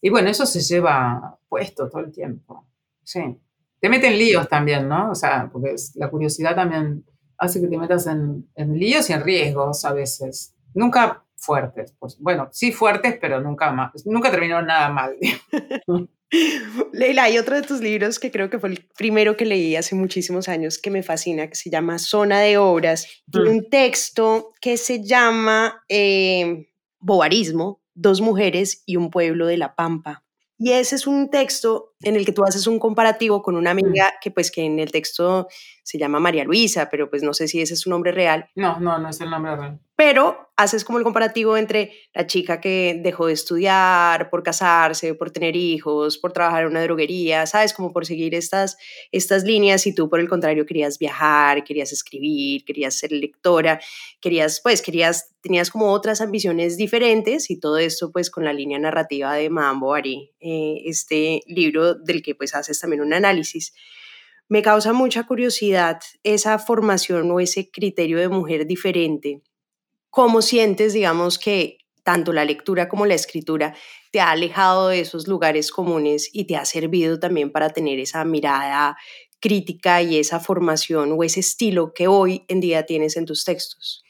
y bueno, eso se lleva puesto todo el tiempo. Sí. Te meten líos también, ¿no? O sea, porque la curiosidad también hace que te metas en, en líos y en riesgos a veces. Nunca fuertes. Pues, bueno, sí fuertes, pero nunca más, nunca terminó nada mal. [LAUGHS] Leila, hay otro de tus libros que creo que fue el primero que leí hace muchísimos años que me fascina, que se llama Zona de Obras. Tiene mm. un texto que se llama eh, Bobarismo, dos mujeres y un pueblo de la Pampa. Y ese es un texto en el que tú haces un comparativo con una amiga mm. que pues que en el texto se llama María Luisa, pero pues no sé si ese es su nombre real. No, no, no es el nombre real. Pero haces como el comparativo entre la chica que dejó de estudiar por casarse, por tener hijos, por trabajar en una droguería, ¿sabes? Como por seguir estas, estas líneas y tú por el contrario querías viajar, querías escribir, querías ser lectora, querías, pues, querías, tenías como otras ambiciones diferentes y todo esto pues con la línea narrativa de Mambo Bovary, eh, este libro del que pues haces también un análisis. Me causa mucha curiosidad esa formación o ese criterio de mujer diferente ¿Cómo sientes, digamos, que tanto la lectura como la escritura te ha alejado de esos lugares comunes y te ha servido también para tener esa mirada crítica y esa formación o ese estilo que hoy en día tienes en tus textos?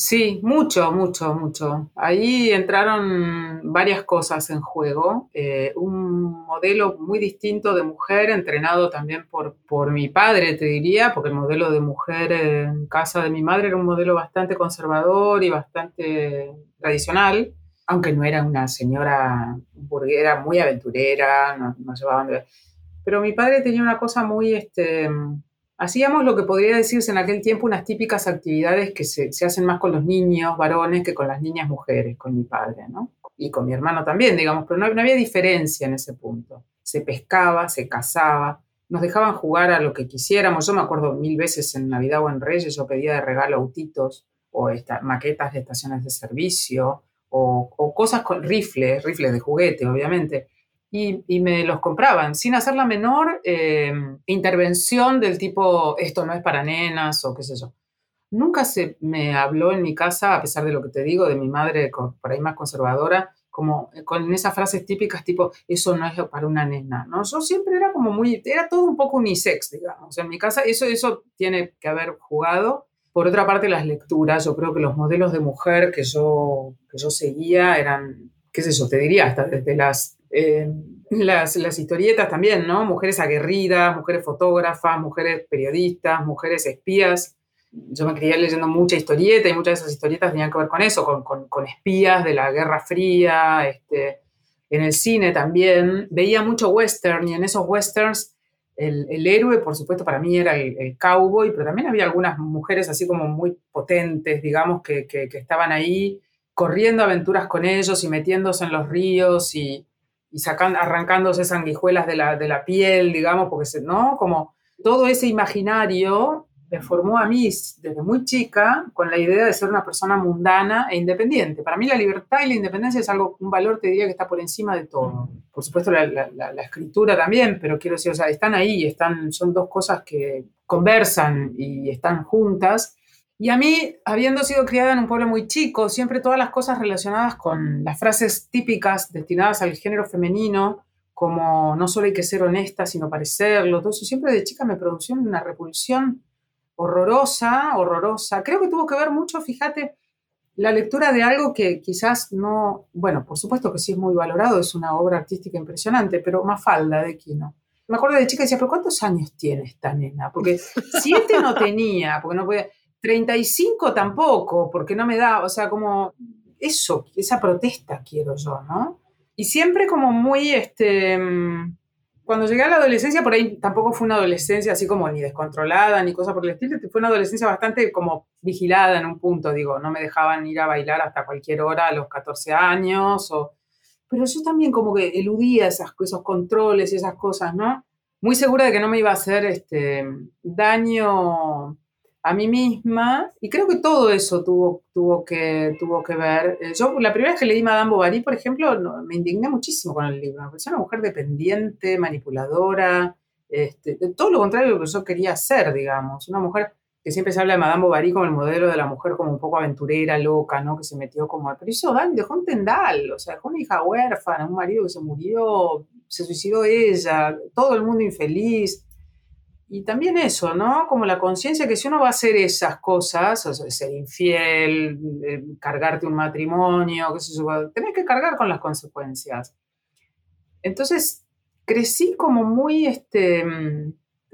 Sí, mucho, mucho, mucho. Ahí entraron varias cosas en juego. Eh, un modelo muy distinto de mujer, entrenado también por, por mi padre, te diría, porque el modelo de mujer en casa de mi madre era un modelo bastante conservador y bastante tradicional. aunque no era una señora burguera muy aventurera, nos, nos llevaban de... Pero mi padre tenía una cosa muy, este, hacíamos lo que podría decirse en aquel tiempo unas típicas actividades que se, hacen más con los niños varones que con las niñas mujeres, con mi padre, ¿no? Y con mi hermano también, digamos, pero no, no había diferencia en ese punto. Se pescaba, se cazaba, nos dejaban jugar a lo que quisiéramos. Yo me acuerdo mil veces en Navidad o en Reyes, yo pedía de regalo autitos o esta, maquetas de estaciones de servicio o, o, cosas con rifles, rifles de juguete, obviamente. Y, y me los compraban sin hacer la menor eh, intervención del tipo, esto no es para nenas o qué sé yo. Nunca se me habló en mi casa, a pesar de lo que te digo, de mi madre por ahí más conservadora, como con esas frases típicas tipo, eso no es para una nena, ¿no? Yo siempre era como muy, era todo un poco unisex, digamos. En mi casa eso, eso tiene que haber jugado. Por otra parte, las lecturas, yo creo que los modelos de mujer que yo, que yo seguía eran, qué sé yo, te diría, hasta desde las, eh, las, las historietas también, ¿no? Mujeres aguerridas, mujeres fotógrafas, mujeres periodistas, mujeres espías yo me crié leyendo mucha historieta y muchas de esas historietas tenían que ver con eso, con, con, con espías de la Guerra Fría, este, en el cine también. Veía mucho western y en esos westerns el, el héroe, por supuesto, para mí era el, el, cowboy, pero también había algunas mujeres así como muy potentes, digamos, que, que, que, estaban ahí corriendo aventuras con ellos y metiéndose en los ríos y, y sacando, arrancándose sanguijuelas de la, de la piel, digamos, porque, se, ¿no? Como todo ese imaginario me formó a mí desde muy chica con la idea de ser una persona mundana e independiente. Para mí la libertad y la independencia es algo, un valor, te diría, que está por encima de todo. Por supuesto la, la, la escritura también, pero quiero decir, o sea, están ahí, están, son dos cosas que conversan y están juntas. Y a mí, habiendo sido criada en un pueblo muy chico, siempre todas las cosas relacionadas con las frases típicas destinadas al género femenino, como no solo hay que ser honesta, sino parecerlo, todo eso siempre de chica me produjo una repulsión horrorosa, horrorosa. Creo que tuvo que ver mucho, fíjate, la lectura de algo que quizás no, bueno, por supuesto que sí es muy valorado, es una obra artística impresionante, pero Mafalda de Quino. Me acuerdo de chica y decía, pero ¿cuántos años tiene esta nena? Porque siete no tenía, porque no podía, 35 tampoco, porque no me da, o sea, como eso, esa protesta quiero yo, ¿no? Y siempre como muy, este, cuando llegué a la adolescencia, por ahí tampoco fue una adolescencia así como ni descontrolada ni cosa por el estilo, fue una adolescencia bastante como vigilada en un punto, digo, no me dejaban ir a bailar hasta cualquier hora a los 14 años, o... pero yo también como que eludía esos controles y esas cosas, ¿no? Muy segura de que no me iba a hacer este, daño a mí misma, y creo que todo eso tuvo, tuvo, que, tuvo que ver. Eh, yo, la primera vez que leí Madame Bovary, por ejemplo, me indigné muchísimo con el libro. Me una mujer dependiente, manipuladora, este, todo lo contrario de lo que yo quería ser, digamos. Una mujer que siempre se habla de Madame Bovary como el modelo de la mujer como un poco aventurera, loca, ¿no? Que se metió como... Pero hizo dejó un tendal, o sea, dejó una hija huérfana, un marido que se murió, se suicidó ella, todo el mundo infeliz y también eso, ¿no? Como la conciencia que si uno va a hacer esas cosas, ser infiel, eh, cargarte un matrimonio, qué sé yo, tenés que cargar con las consecuencias. Entonces, crecí como muy, este,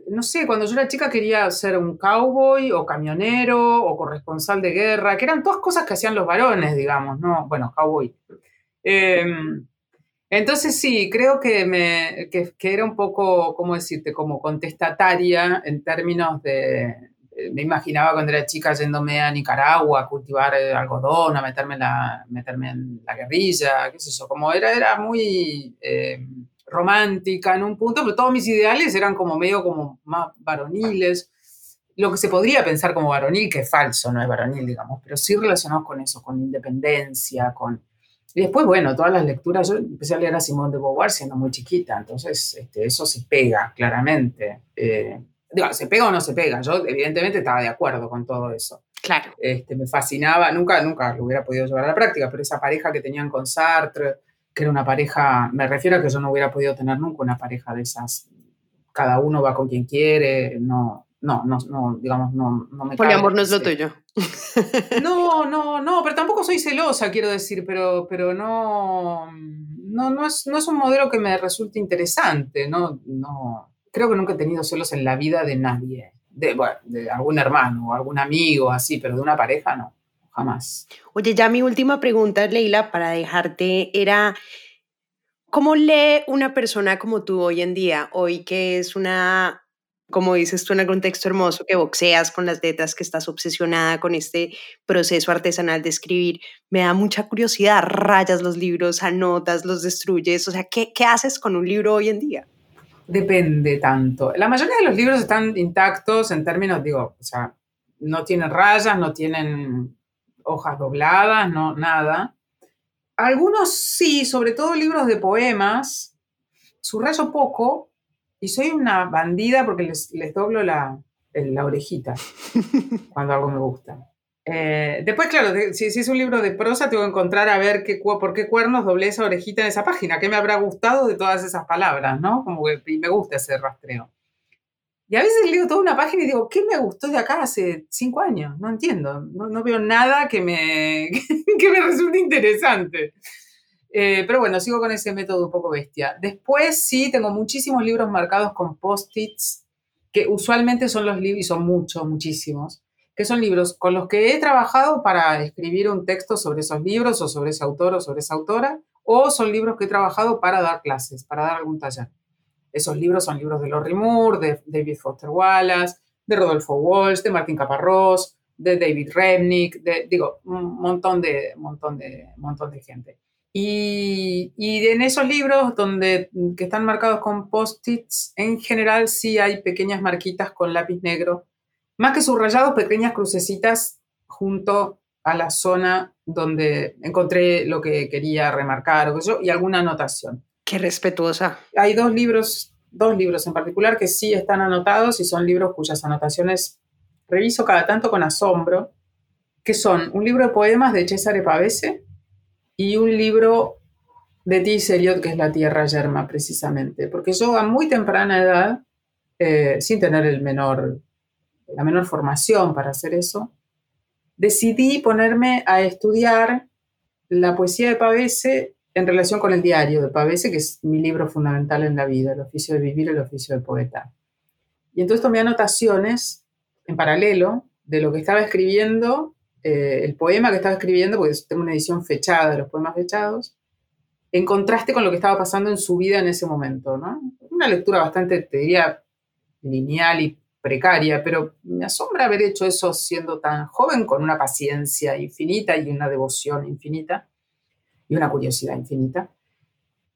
no sé, cuando yo era chica quería ser un cowboy o camionero o corresponsal de guerra, que eran todas cosas que hacían los varones, digamos, ¿no? Bueno, cowboy. Eh, entonces sí, creo que, me, que, era un poco, ¿cómo decirte?, como contestataria en términos de, me imaginaba cuando era chica yéndome a Nicaragua a cultivar algodón, a meterme en la, meterme en la guerrilla, qué sé yo, como era, era muy eh, romántica en un punto, pero todos mis ideales eran como medio como más varoniles, lo que se podría pensar como varonil, que es falso, no es varonil, digamos, pero sí relacionado con eso, con independencia, con y después, bueno, todas las lecturas, yo empecé a leer a Simone de Beauvoir siendo muy chiquita, entonces este, eso se pega claramente. Eh, digo, ¿se pega o no se pega? Yo evidentemente estaba de acuerdo con todo eso. Claro. Este, me fascinaba, nunca, nunca lo hubiera podido llevar a la práctica, pero esa pareja que tenían con Sartre, que era una pareja, me refiero a que yo no hubiera podido tener nunca una pareja de esas, cada uno va con quien quiere, no, no, no, no, digamos, no, no me Poliamor no es lo tuyo. No, no, no, pero tampoco soy celosa, quiero decir, pero, pero no, no, no, es, no es un modelo que me resulte interesante, no, no, creo que nunca he tenido celos en la vida de nadie, de, algún hermano algún amigo, así, pero de una pareja no, jamás. Oye, ya mi última pregunta, Leila, para dejarte, era, ¿cómo lee una persona como tú hoy en día? Hoy que es una, como dices tú en el contexto hermoso, que boxeas con las letras, que estás obsesionada con este proceso artesanal de escribir. Me da mucha curiosidad, rayas los libros, anotas, los destruyes, o sea, ¿qué, qué haces con un libro hoy en día? Depende tanto. La mayoría de los libros están intactos en términos, digo, o sea, no tienen rayas, no tienen hojas dobladas, no, nada. Algunos sí, sobre todo libros de poemas, subrayo poco y soy una bandida porque les, les doblo la, la orejita [LAUGHS] cuando algo me gusta. Eh, después, claro, si, si, es un libro de prosa, tengo que encontrar a ver qué, por qué cuernos doblé esa orejita en esa página, qué me habrá gustado de todas esas palabras, ¿no? Como que me gusta ese rastreo. Y a veces leo toda una página y digo, ¿qué me gustó de acá hace cinco años? No entiendo, no, no veo nada que me, [LAUGHS] que me resulte interesante. Eh, pero bueno, sigo con ese método un poco bestia. Después sí, tengo muchísimos libros marcados con post-its, que usualmente son los libros, y son muchos, muchísimos, que son libros con los que he trabajado para escribir un texto sobre esos libros o sobre ese autor o sobre esa autora, o son libros que he trabajado para dar clases, para dar algún taller. Esos libros son libros de Lori Moore, de David Foster Wallace, de Rodolfo Walsh, de Martín Caparrós, de David Remnick, de, digo, un montón de, montón de, montón de gente. Y, y, en esos libros donde, que están marcados con post-its, en general sí hay pequeñas marquitas con lápiz negro, más que subrayados, pequeñas crucecitas junto a la zona donde encontré lo que quería remarcar o yo, y alguna anotación. Qué respetuosa. Hay dos libros, dos libros en particular que sí están anotados y son libros cuyas anotaciones reviso cada tanto con asombro, que son un libro de poemas de Cesare Pavese y un libro de T. Eliot, que es La Tierra Yerma, precisamente. Porque yo a muy temprana edad, eh, sin tener el menor, la menor formación para hacer eso, decidí ponerme a estudiar la poesía de Pavese en relación con el diario de Pavese, que es mi libro fundamental en la vida, el oficio de vivir, el oficio de poeta. Y entonces tomé anotaciones en paralelo de lo que estaba escribiendo, eh, el poema que estaba escribiendo, porque tengo una edición fechada de los poemas fechados, en contraste con lo que estaba pasando en su vida en ese momento, ¿no? Una lectura bastante, te diría, lineal y precaria, pero me asombra haber hecho eso siendo tan joven, con una paciencia infinita y una devoción infinita y una curiosidad infinita.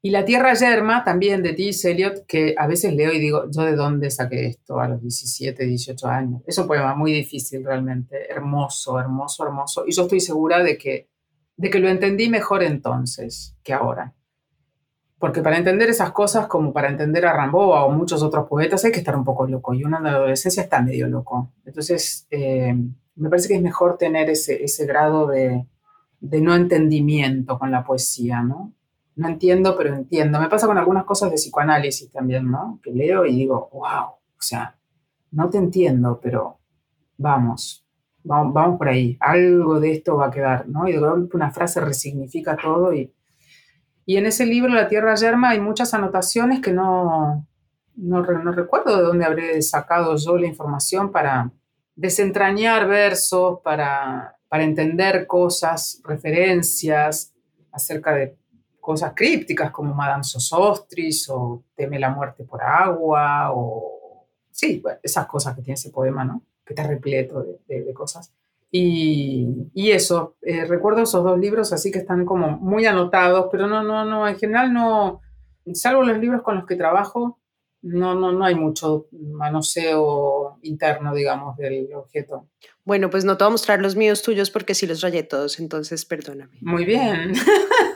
Y La Tierra Yerma, también de T.S. Eliot, que a veces leo y digo, ¿yo de dónde saqué esto a los 17, 18 años? Es un poema muy difícil realmente, hermoso, hermoso, hermoso. Y yo estoy segura de que, de que lo entendí mejor entonces que ahora. Porque para entender esas cosas, como para entender a Rambo o muchos otros poetas, hay que estar un poco loco. Y uno en la adolescencia está medio loco. Entonces, eh, me parece que es mejor tener ese, ese grado de, de no entendimiento con la poesía, ¿no? No entiendo, pero entiendo. Me pasa con algunas cosas de psicoanálisis también, ¿no? Que leo y digo, wow, o sea, no te entiendo, pero vamos, vamos, vamos por ahí. Algo de esto va a quedar, ¿no? Y de una frase resignifica todo y, y en ese libro, La Tierra Yerma, hay muchas anotaciones que no, no, no, recuerdo de dónde habré sacado yo la información para desentrañar versos, para para entender cosas, referencias acerca de cosas crípticas como Madame Sosostris o Teme la muerte por agua o sí, esas cosas que tiene ese poema, ¿no? Que está repleto de, cosas. Y, y eso, eh, recuerdo esos dos libros así que están como muy anotados, pero no, no, no, en general no, salvo los libros con los que trabajo, no, no, no hay mucho manoseo interno, digamos, del objeto. Bueno, pues no te voy a mostrar los míos tuyos porque sí los rayé todos, entonces perdóname. Muy bien. [LAUGHS]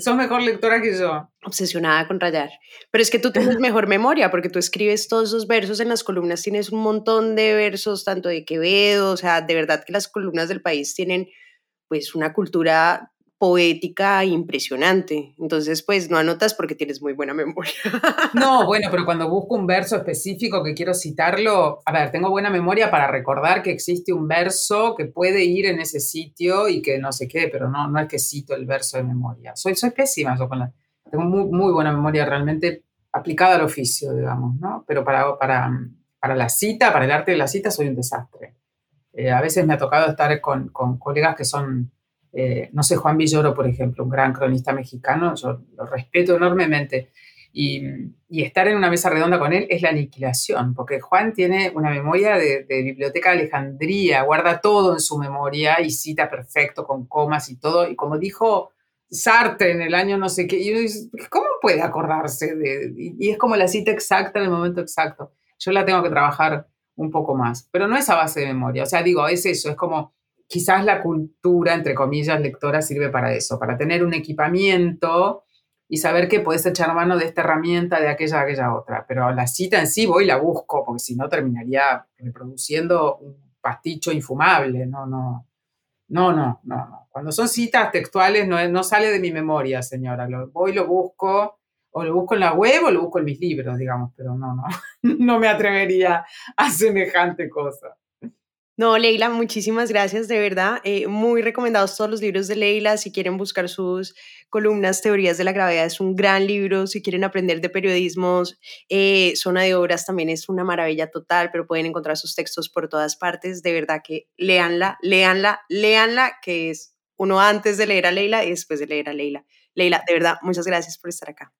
Sos mejor lectora que yo. Obsesionada con rayar. Pero es que tú tienes [LAUGHS] mejor memoria porque tú escribes todos esos versos en las columnas, tienes un montón de versos, tanto de Quevedo, o sea, de verdad que las columnas del país tienen pues una cultura poética impresionante. Entonces, pues no anotas porque tienes muy buena [LAUGHS] memoria. No, bueno, pero cuando busco un verso específico que quiero citarlo, a ver, tengo buena memoria para recordar que existe un verso que puede ir en ese sitio y que no sé qué, pero no, no es que cito el verso de memoria. Soy, soy pésima yo con la... Tengo muy, muy buena memoria realmente aplicada al oficio, digamos, ¿no? Pero para, para, para la cita, para el arte de la cita, soy un desastre. Eh, a veces me ha tocado estar con, con colegas que son, eh, no sé, Juan Villoro, por ejemplo, un gran cronista mexicano, yo lo respeto enormemente. Y, estar en una mesa redonda con él es la aniquilación, porque Juan tiene una memoria de, de, Biblioteca de Alejandría, guarda todo en su memoria y cita perfecto con comas y todo. Y como dijo Sartre en el año no sé qué, y ¿cómo puede acordarse? Y es como la cita exacta en el momento exacto. Yo la tengo que trabajar un poco más, pero no es a base de memoria. O sea, digo, es eso, es como quizás la cultura, entre comillas, lectora sirve para eso, para tener un equipamiento y saber que puedes echar mano de esta herramienta, de aquella, aquella otra. Pero la cita en sí voy y la busco, porque si no terminaría reproduciendo un pasticho infumable. No, no, no, no, no. Cuando son citas textuales no, no sale de mi memoria, señora. Lo, voy, lo busco, o lo busco en la web o lo busco en mis libros, digamos, pero no, no, [LAUGHS] no me atrevería a semejante cosa. No, Leila, muchísimas gracias, de verdad. Eh, muy recomendados todos los libros de Leila. Si quieren buscar sus columnas, Teorías de la Gravedad, es un gran libro. Si quieren aprender de periodismo, eh, Zona de Obras también es una maravilla total, pero pueden encontrar sus textos por todas partes. De verdad que léanla, léanla, léanla, que es uno antes de leer a Leila y después de leer a Leila. Leila, de verdad, muchas gracias por estar acá.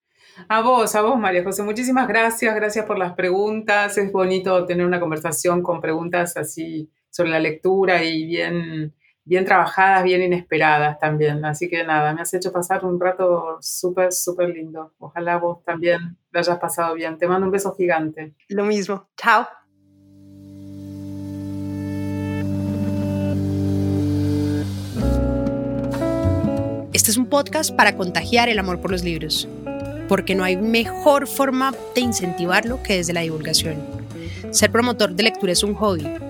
A vos, a vos, María José, muchísimas gracias, gracias por las preguntas. Es bonito tener una conversación con preguntas así sobre la lectura y bien, bien trabajadas, bien inesperadas también. Así que nada, me has hecho pasar un rato súper, súper lindo. Ojalá vos también lo hayas pasado bien. Te mando un beso gigante. Lo mismo. Chao. Este es un podcast para contagiar el amor por los libros, porque no hay mejor forma de incentivarlo que desde la divulgación. Ser promotor de lectura es un hobby